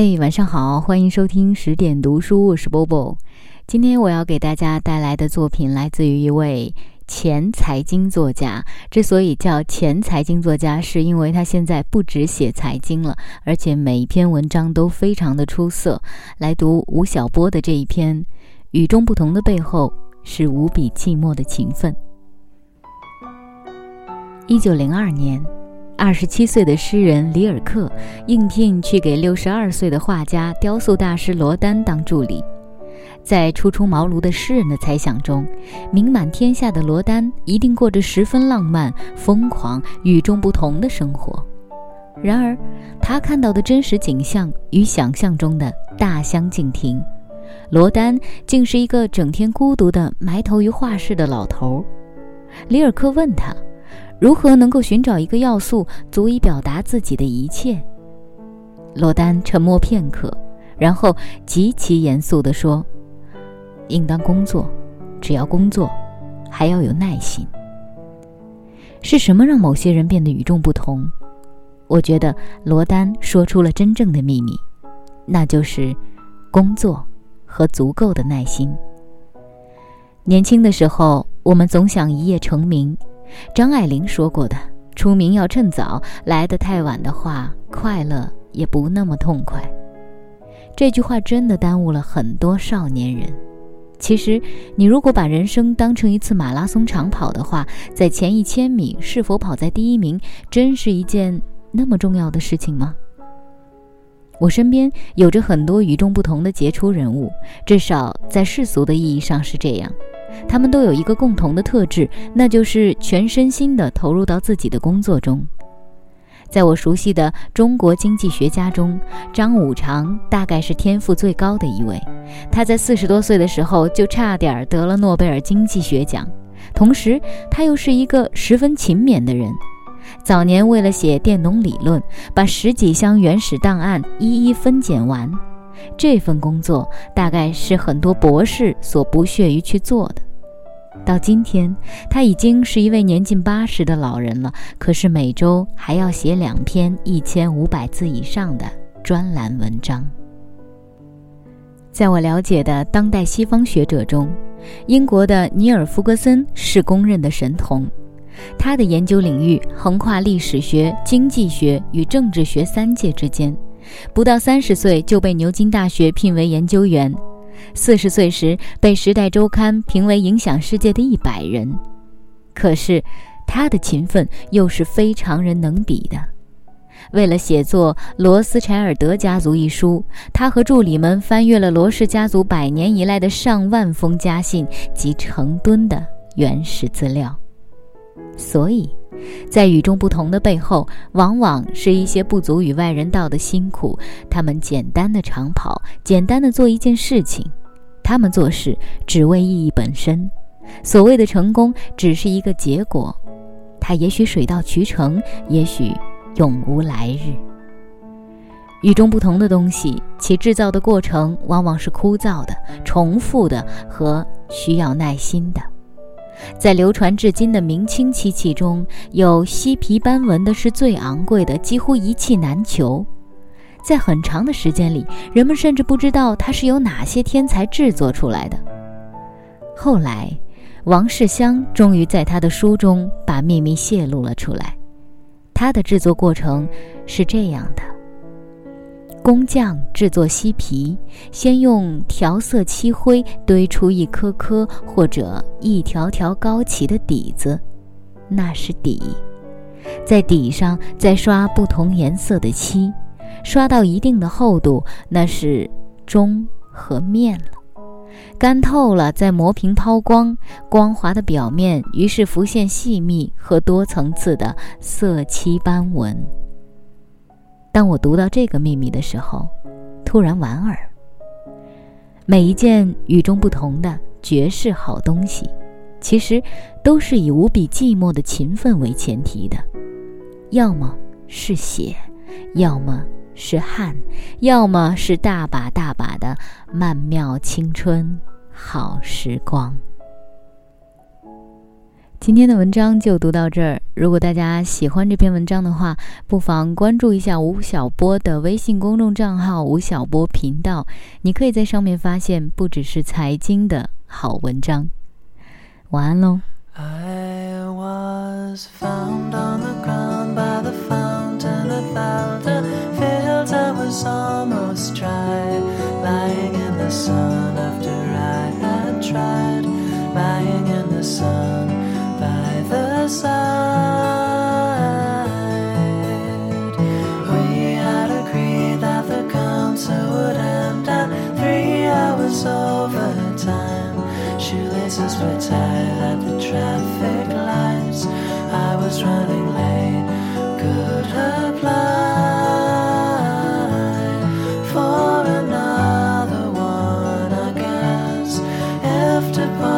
嘿，晚上好，欢迎收听十点读书，我是 Bobo。今天我要给大家带来的作品来自于一位前财经作家。之所以叫前财经作家，是因为他现在不只写财经了，而且每一篇文章都非常的出色。来读吴晓波的这一篇《与众不同的背后是无比寂寞的勤奋》。一九零二年。二十七岁的诗人里尔克应聘去给六十二岁的画家、雕塑大师罗丹当助理。在初出茅庐的诗人的猜想中，名满天下的罗丹一定过着十分浪漫、疯狂、与众不同的生活。然而，他看到的真实景象与想象中的大相径庭。罗丹竟是一个整天孤独地埋头于画室的老头。里尔克问他。如何能够寻找一个要素足以表达自己的一切？罗丹沉默片刻，然后极其严肃地说：“应当工作，只要工作，还要有耐心。是什么让某些人变得与众不同？我觉得罗丹说出了真正的秘密，那就是工作和足够的耐心。年轻的时候，我们总想一夜成名。”张爱玲说过的：“出名要趁早，来得太晚的话，快乐也不那么痛快。”这句话真的耽误了很多少年人。其实，你如果把人生当成一次马拉松长跑的话，在前一千米是否跑在第一名，真是一件那么重要的事情吗？我身边有着很多与众不同的杰出人物，至少在世俗的意义上是这样。他们都有一个共同的特质，那就是全身心地投入到自己的工作中。在我熟悉的中国经济学家中，张五常大概是天赋最高的一位。他在四十多岁的时候就差点得了诺贝尔经济学奖，同时他又是一个十分勤勉的人。早年为了写佃农理论，把十几箱原始档案一一分拣完。这份工作大概是很多博士所不屑于去做的。到今天，他已经是一位年近八十的老人了，可是每周还要写两篇一千五百字以上的专栏文章。在我了解的当代西方学者中，英国的尼尔·弗格森是公认的神童，他的研究领域横跨历史学、经济学与政治学三界之间。不到三十岁就被牛津大学聘为研究员，四十岁时被《时代周刊》评为影响世界的一百人。可是，他的勤奋又是非常人能比的。为了写作《罗斯柴尔德家族》一书，他和助理们翻阅了罗氏家族百年以来的上万封家信及成吨的原始资料。所以。在与众不同的背后，往往是一些不足与外人道的辛苦。他们简单的长跑，简单的做一件事情，他们做事只为意义本身。所谓的成功，只是一个结果，它也许水到渠成，也许永无来日。与众不同的东西，其制造的过程往往是枯燥的、重复的和需要耐心的。在流传至今的明清漆器中，有犀皮斑纹的是最昂贵的，几乎一器难求。在很长的时间里，人们甚至不知道它是由哪些天才制作出来的。后来，王世襄终于在他的书中把秘密泄露了出来。它的制作过程是这样的。工匠制作锡皮，先用调色漆灰堆出一颗颗或者一条条高起的底子，那是底。在底上再刷不同颜色的漆，刷到一定的厚度，那是中和面了。干透了，再磨平抛光，光滑的表面于是浮现细密和多层次的色漆斑纹。当我读到这个秘密的时候，突然莞尔。每一件与众不同的绝世好东西，其实都是以无比寂寞的勤奋为前提的，要么是血，要么是汗，要么是大把大把的曼妙青春好时光。今天的文章就读到这儿。如果大家喜欢这篇文章的话不妨关注一下吴晓波的微信公众账号吴晓波频道你可以在上面发现不只是财经的好文章晚安喽 i was found on the ground by the fountain fields was almost dry lying in the sun after i had triedlying in the sun by the side. We had agreed that the concert would end at three hours overtime. Shoelaces were tied at the traffic lights. I was running late. Could apply for another one, I guess. After.